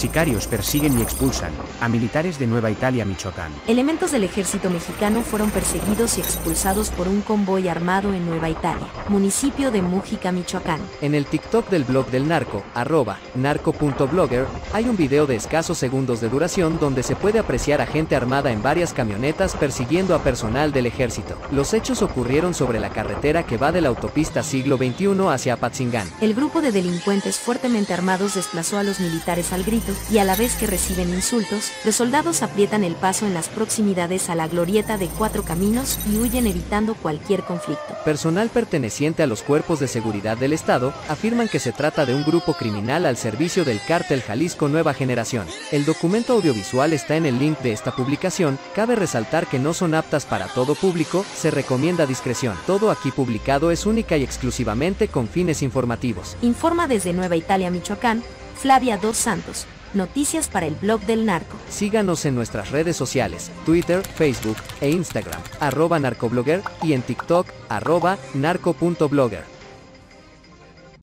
Sicarios persiguen y expulsan a militares de Nueva Italia, Michoacán. Elementos del ejército mexicano fueron perseguidos y expulsados por un convoy armado en Nueva Italia, municipio de Mújica, Michoacán. En el TikTok del blog del narco, arroba narco.blogger, hay un video de escasos segundos de duración donde se puede apreciar a gente armada en varias camionetas persiguiendo a personal del ejército. Los hechos ocurrieron sobre la carretera que va de la autopista siglo XXI hacia Apatzingán. El grupo de delincuentes fuertemente armados desplazó a los militares al grito y a la vez que reciben insultos, los soldados aprietan el paso en las proximidades a la glorieta de cuatro caminos y huyen evitando cualquier conflicto. Personal perteneciente a los cuerpos de seguridad del Estado afirman que se trata de un grupo criminal al servicio del cártel Jalisco Nueva Generación. El documento audiovisual está en el link de esta publicación, cabe resaltar que no son aptas para todo público, se recomienda discreción. Todo aquí publicado es única y exclusivamente con fines informativos. Informa desde Nueva Italia, Michoacán, Flavia Dos Santos. Noticias para el blog del narco. Síganos en nuestras redes sociales, Twitter, Facebook e Instagram, arroba narcoblogger y en TikTok, arroba narco.blogger.